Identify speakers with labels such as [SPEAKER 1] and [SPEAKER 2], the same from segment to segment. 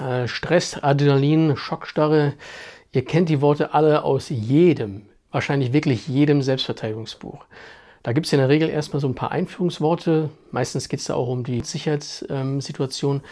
[SPEAKER 1] Äh, Stress, Adrenalin, Schockstarre. Ihr kennt die Worte alle aus jedem, wahrscheinlich wirklich jedem Selbstverteidigungsbuch. Da gibt es in der Regel erstmal so ein paar Einführungsworte. Meistens geht es da auch um die Sicherheitssituation.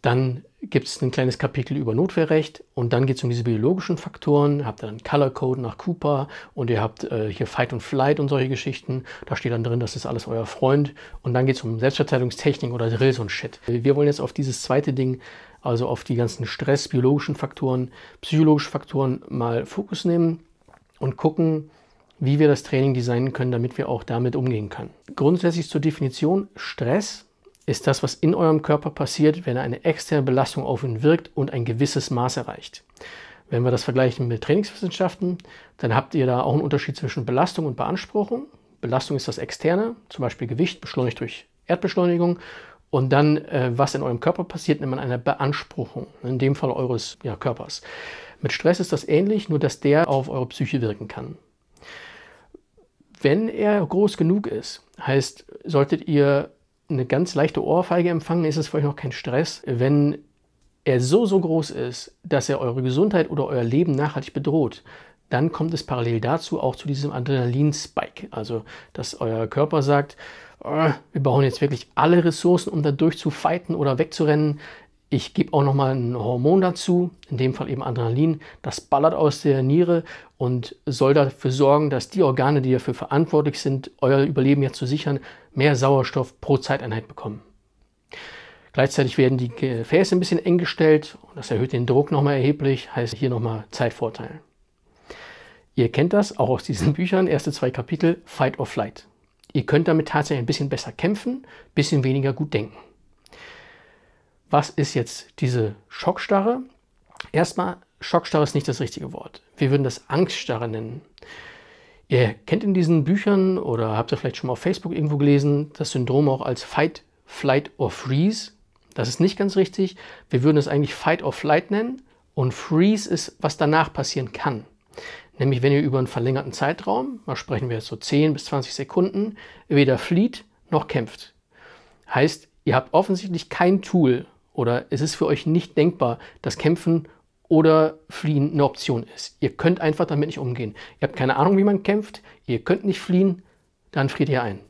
[SPEAKER 1] Dann gibt es ein kleines Kapitel über Notwehrrecht und dann geht es um diese biologischen Faktoren. Habt ihr dann Color Code nach Cooper und ihr habt äh, hier Fight und Flight und solche Geschichten. Da steht dann drin, das ist alles euer Freund. Und dann geht es um Selbstverteidigungstechnik oder Drills und Shit. Wir wollen jetzt auf dieses zweite Ding, also auf die ganzen Stress, biologischen Faktoren, psychologische Faktoren mal Fokus nehmen und gucken, wie wir das Training designen können, damit wir auch damit umgehen können. Grundsätzlich zur Definition, Stress ist das, was in eurem Körper passiert, wenn eine externe Belastung auf ihn wirkt und ein gewisses Maß erreicht. Wenn wir das vergleichen mit Trainingswissenschaften, dann habt ihr da auch einen Unterschied zwischen Belastung und Beanspruchung. Belastung ist das Externe, zum Beispiel Gewicht beschleunigt durch Erdbeschleunigung. Und dann, äh, was in eurem Körper passiert, nennt man eine Beanspruchung, in dem Fall eures ja, Körpers. Mit Stress ist das ähnlich, nur dass der auf eure Psyche wirken kann. Wenn er groß genug ist, heißt, solltet ihr eine ganz leichte Ohrfeige empfangen, ist es für euch noch kein Stress. Wenn er so, so groß ist, dass er eure Gesundheit oder euer Leben nachhaltig bedroht, dann kommt es parallel dazu auch zu diesem Adrenalin-Spike. Also, dass euer Körper sagt, wir brauchen jetzt wirklich alle Ressourcen, um da durchzufighten oder wegzurennen. Ich gebe auch nochmal ein Hormon dazu, in dem Fall eben Adrenalin. Das ballert aus der Niere und soll dafür sorgen, dass die Organe, die dafür verantwortlich sind, euer Überleben jetzt zu sichern, mehr Sauerstoff pro Zeiteinheit bekommen. Gleichzeitig werden die Gefäße ein bisschen eng gestellt und das erhöht den Druck nochmal erheblich, heißt hier nochmal Zeitvorteil. Ihr kennt das auch aus diesen Büchern, erste zwei Kapitel, Fight or Flight. Ihr könnt damit tatsächlich ein bisschen besser kämpfen, ein bisschen weniger gut denken. Was ist jetzt diese Schockstarre? Erstmal, Schockstarre ist nicht das richtige Wort. Wir würden das Angststarre nennen. Ihr kennt in diesen Büchern oder habt ihr vielleicht schon mal auf Facebook irgendwo gelesen, das Syndrom auch als Fight, Flight or Freeze. Das ist nicht ganz richtig. Wir würden es eigentlich Fight or Flight nennen und Freeze ist, was danach passieren kann. Nämlich wenn ihr über einen verlängerten Zeitraum, mal sprechen wir jetzt so 10 bis 20 Sekunden, weder flieht noch kämpft. Heißt, ihr habt offensichtlich kein Tool, oder es ist für euch nicht denkbar, dass Kämpfen oder Fliehen eine Option ist. Ihr könnt einfach damit nicht umgehen. Ihr habt keine Ahnung, wie man kämpft, ihr könnt nicht fliehen, dann friert ihr ein.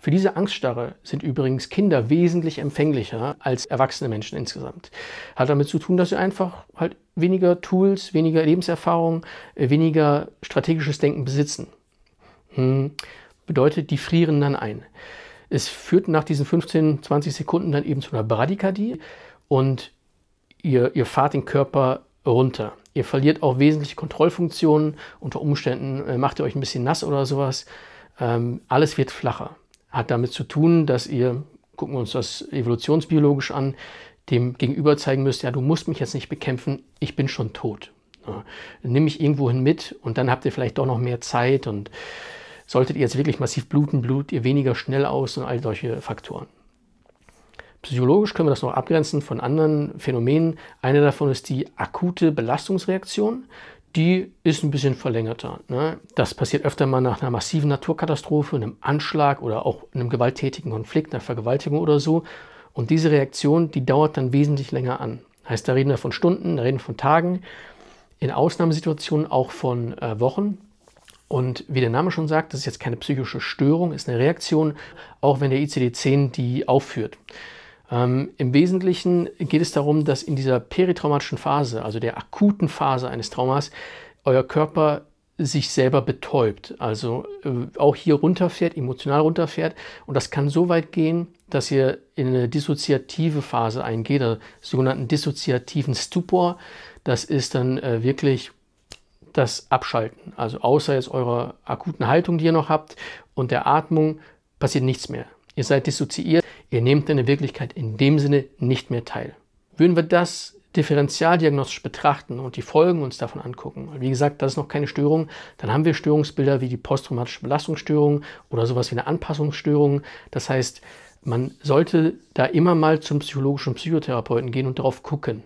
[SPEAKER 1] Für diese Angststarre sind übrigens Kinder wesentlich empfänglicher als erwachsene Menschen insgesamt. Hat damit zu tun, dass sie einfach halt weniger Tools, weniger Lebenserfahrung, weniger strategisches Denken besitzen. Hm. Bedeutet, die frieren dann ein. Es führt nach diesen 15, 20 Sekunden dann eben zu einer Bradykardie und ihr, ihr fahrt den Körper runter. Ihr verliert auch wesentliche Kontrollfunktionen. Unter Umständen äh, macht ihr euch ein bisschen nass oder sowas. Ähm, alles wird flacher. Hat damit zu tun, dass ihr, gucken wir uns das evolutionsbiologisch an, dem Gegenüber zeigen müsst, ja, du musst mich jetzt nicht bekämpfen, ich bin schon tot. Ja, nimm mich irgendwohin mit und dann habt ihr vielleicht doch noch mehr Zeit und Solltet ihr jetzt wirklich massiv bluten, blutet ihr weniger schnell aus und all solche Faktoren. Psychologisch können wir das noch abgrenzen von anderen Phänomenen. Eine davon ist die akute Belastungsreaktion. Die ist ein bisschen verlängerter. Ne? Das passiert öfter mal nach einer massiven Naturkatastrophe, einem Anschlag oder auch einem gewalttätigen Konflikt, einer Vergewaltigung oder so. Und diese Reaktion, die dauert dann wesentlich länger an. Heißt, da reden wir von Stunden, da reden wir von Tagen, in Ausnahmesituationen auch von äh, Wochen. Und wie der Name schon sagt, das ist jetzt keine psychische Störung, ist eine Reaktion, auch wenn der ICD-10 die aufführt. Ähm, Im Wesentlichen geht es darum, dass in dieser peritraumatischen Phase, also der akuten Phase eines Traumas, euer Körper sich selber betäubt, also äh, auch hier runterfährt, emotional runterfährt. Und das kann so weit gehen, dass ihr in eine dissoziative Phase eingeht, einen sogenannten dissoziativen Stupor. Das ist dann äh, wirklich das Abschalten. Also außer jetzt eurer akuten Haltung, die ihr noch habt und der Atmung, passiert nichts mehr. Ihr seid dissoziiert, ihr nehmt in der Wirklichkeit in dem Sinne nicht mehr teil. Würden wir das differentialdiagnostisch betrachten und die Folgen uns davon angucken, wie gesagt, das ist noch keine Störung, dann haben wir Störungsbilder wie die posttraumatische Belastungsstörung oder sowas wie eine Anpassungsstörung. Das heißt, man sollte da immer mal zum psychologischen Psychotherapeuten gehen und darauf gucken.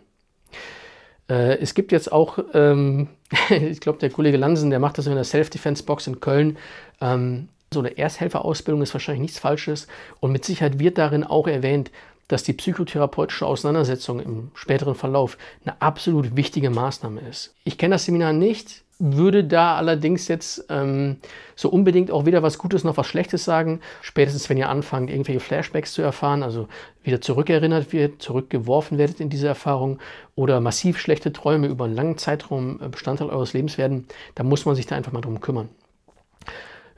[SPEAKER 1] Äh, es gibt jetzt auch, ähm, ich glaube, der Kollege Lansen, der macht das in der Self-Defense-Box in Köln. Ähm, so eine Ersthelferausbildung ist wahrscheinlich nichts Falsches. Und mit Sicherheit wird darin auch erwähnt, dass die psychotherapeutische Auseinandersetzung im späteren Verlauf eine absolut wichtige Maßnahme ist. Ich kenne das Seminar nicht, würde da allerdings jetzt ähm, so unbedingt auch weder was Gutes noch was Schlechtes sagen. Spätestens, wenn ihr anfangt, irgendwelche Flashbacks zu erfahren, also wieder zurückerinnert wird, zurückgeworfen werdet in diese Erfahrung oder massiv schlechte Träume über einen langen Zeitraum äh, Bestandteil eures Lebens werden, dann muss man sich da einfach mal drum kümmern.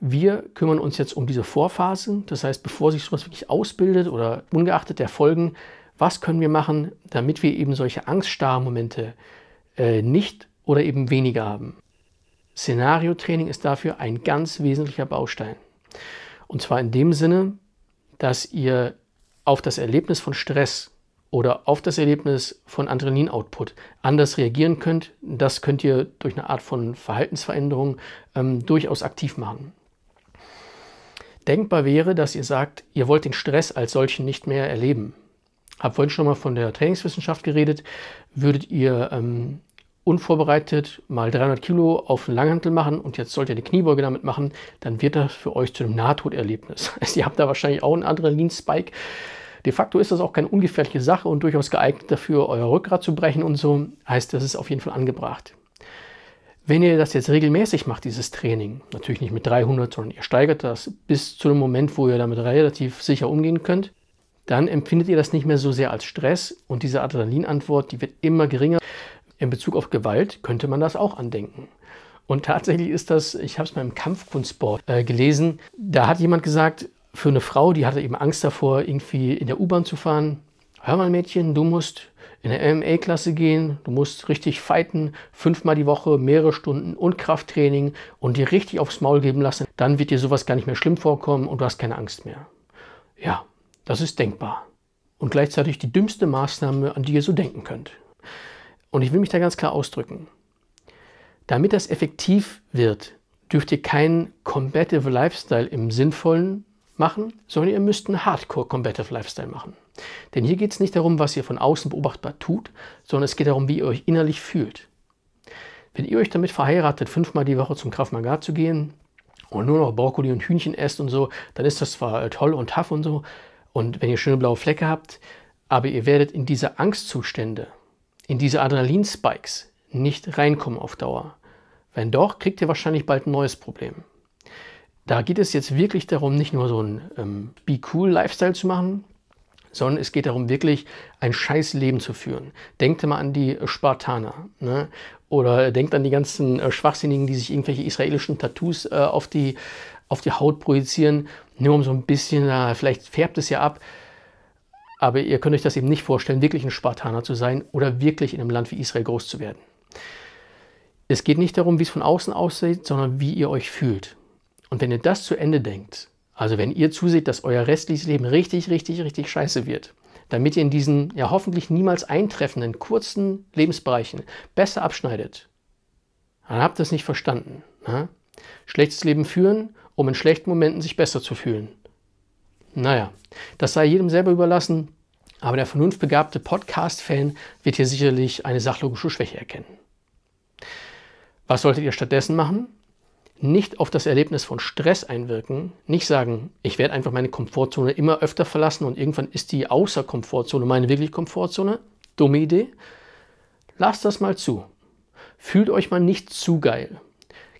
[SPEAKER 1] Wir kümmern uns jetzt um diese Vorphase, das heißt, bevor sich sowas wirklich ausbildet oder ungeachtet der Folgen, was können wir machen, damit wir eben solche Angststarmomente äh, nicht oder eben weniger haben. Szenariotraining ist dafür ein ganz wesentlicher Baustein. Und zwar in dem Sinne, dass ihr auf das Erlebnis von Stress oder auf das Erlebnis von Adrenalin-Output anders reagieren könnt. Das könnt ihr durch eine Art von Verhaltensveränderung ähm, durchaus aktiv machen. Denkbar wäre, dass ihr sagt, ihr wollt den Stress als solchen nicht mehr erleben. Hab vorhin schon mal von der Trainingswissenschaft geredet. Würdet ihr ähm, unvorbereitet mal 300 Kilo auf einen Langhantel machen und jetzt sollt ihr eine Kniebeuge damit machen, dann wird das für euch zu einem Nahtoderlebnis. Also ihr habt da wahrscheinlich auch einen Adrenalin-Spike. De facto ist das auch keine ungefährliche Sache und durchaus geeignet dafür, euer Rückgrat zu brechen und so. Heißt, das ist auf jeden Fall angebracht. Wenn ihr das jetzt regelmäßig macht, dieses Training, natürlich nicht mit 300, sondern ihr steigert das bis zu dem Moment, wo ihr damit relativ sicher umgehen könnt, dann empfindet ihr das nicht mehr so sehr als Stress und diese Adrenalinantwort, die wird immer geringer. In Bezug auf Gewalt könnte man das auch andenken. Und tatsächlich ist das, ich habe es mal im Kampfkunstsport äh, gelesen, da hat jemand gesagt, für eine Frau, die hatte eben Angst davor, irgendwie in der U-Bahn zu fahren, hör mal Mädchen, du musst in der MMA-Klasse gehen, du musst richtig fighten, fünfmal die Woche, mehrere Stunden und Krafttraining und dir richtig aufs Maul geben lassen, dann wird dir sowas gar nicht mehr schlimm vorkommen und du hast keine Angst mehr. Ja, das ist denkbar. Und gleichzeitig die dümmste Maßnahme, an die ihr so denken könnt. Und ich will mich da ganz klar ausdrücken. Damit das effektiv wird, dürft ihr keinen Combative Lifestyle im sinnvollen machen, sondern ihr müsst einen Hardcore Combative Lifestyle machen. Denn hier geht es nicht darum, was ihr von außen beobachtbar tut, sondern es geht darum, wie ihr euch innerlich fühlt. Wenn ihr euch damit verheiratet, fünfmal die Woche zum Krav zu gehen und nur noch Brokkoli und Hühnchen esst und so, dann ist das zwar toll und tough und so. Und wenn ihr schöne blaue Flecke habt, aber ihr werdet in diese Angstzustände, in diese Adrenalinspikes nicht reinkommen auf Dauer. Wenn doch, kriegt ihr wahrscheinlich bald ein neues Problem. Da geht es jetzt wirklich darum, nicht nur so ein ähm, Be Cool Lifestyle zu machen, sondern es geht darum, wirklich ein scheiß Leben zu führen. Denkt mal an die Spartaner. Ne? Oder denkt an die ganzen äh, Schwachsinnigen, die sich irgendwelche israelischen Tattoos äh, auf, die, auf die Haut projizieren, nur um so ein bisschen, äh, vielleicht färbt es ja ab, aber ihr könnt euch das eben nicht vorstellen, wirklich ein Spartaner zu sein oder wirklich in einem Land wie Israel groß zu werden. Es geht nicht darum, wie es von außen aussieht, sondern wie ihr euch fühlt. Und wenn ihr das zu Ende denkt, also wenn ihr zuseht, dass euer restliches Leben richtig, richtig, richtig scheiße wird, damit ihr in diesen ja hoffentlich niemals eintreffenden kurzen Lebensbereichen besser abschneidet, dann habt ihr es nicht verstanden. Ne? Schlechtes Leben führen, um in schlechten Momenten sich besser zu fühlen. Naja, das sei jedem selber überlassen, aber der vernunftbegabte Podcast-Fan wird hier sicherlich eine sachlogische Schwäche erkennen. Was solltet ihr stattdessen machen? Nicht auf das Erlebnis von Stress einwirken, nicht sagen, ich werde einfach meine Komfortzone immer öfter verlassen und irgendwann ist die außer Komfortzone meine wirklich Komfortzone. Dumme Idee. Lasst das mal zu. Fühlt euch mal nicht zu geil.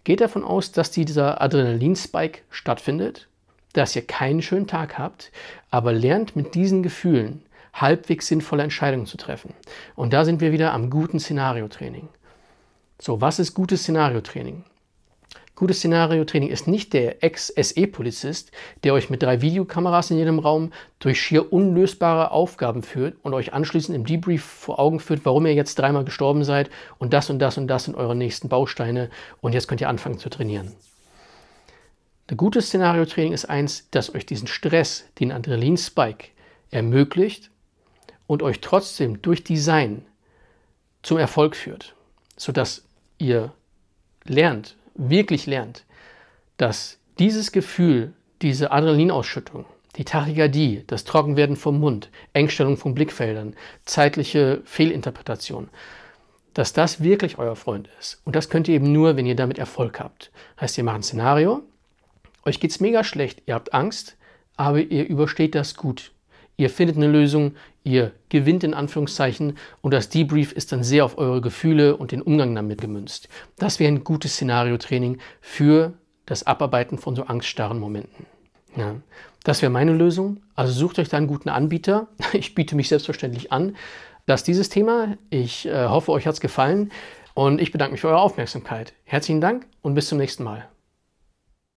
[SPEAKER 1] Geht davon aus, dass dieser Adrenalinspike stattfindet dass ihr keinen schönen Tag habt, aber lernt mit diesen Gefühlen halbwegs sinnvolle Entscheidungen zu treffen. Und da sind wir wieder am guten Szenariotraining. So, was ist gutes Szenariotraining? Gutes Szenariotraining ist nicht der Ex-SE-Polizist, der euch mit drei Videokameras in jedem Raum durch schier unlösbare Aufgaben führt und euch anschließend im Debrief vor Augen führt, warum ihr jetzt dreimal gestorben seid und das und das und das sind eure nächsten Bausteine und jetzt könnt ihr anfangen zu trainieren. Ein gutes Szenariotraining ist eins, das euch diesen Stress, den Adrenalin-Spike ermöglicht und euch trotzdem durch Design zum Erfolg führt, sodass ihr lernt, wirklich lernt, dass dieses Gefühl, diese Adrenalinausschüttung, die Tachykardie, das Trockenwerden vom Mund, Engstellung von Blickfeldern, zeitliche Fehlinterpretation, dass das wirklich euer Freund ist. Und das könnt ihr eben nur, wenn ihr damit Erfolg habt. Heißt, ihr macht ein Szenario, euch geht's mega schlecht, ihr habt Angst, aber ihr übersteht das gut. Ihr findet eine Lösung, ihr gewinnt in Anführungszeichen und das Debrief ist dann sehr auf eure Gefühle und den Umgang damit gemünzt. Das wäre ein gutes Szenariotraining für das Abarbeiten von so angststarren Momenten. Ja, das wäre meine Lösung. Also sucht euch da einen guten Anbieter. Ich biete mich selbstverständlich an. Das ist dieses Thema. Ich äh, hoffe, euch hat es gefallen und ich bedanke mich für eure Aufmerksamkeit. Herzlichen Dank und bis zum nächsten Mal.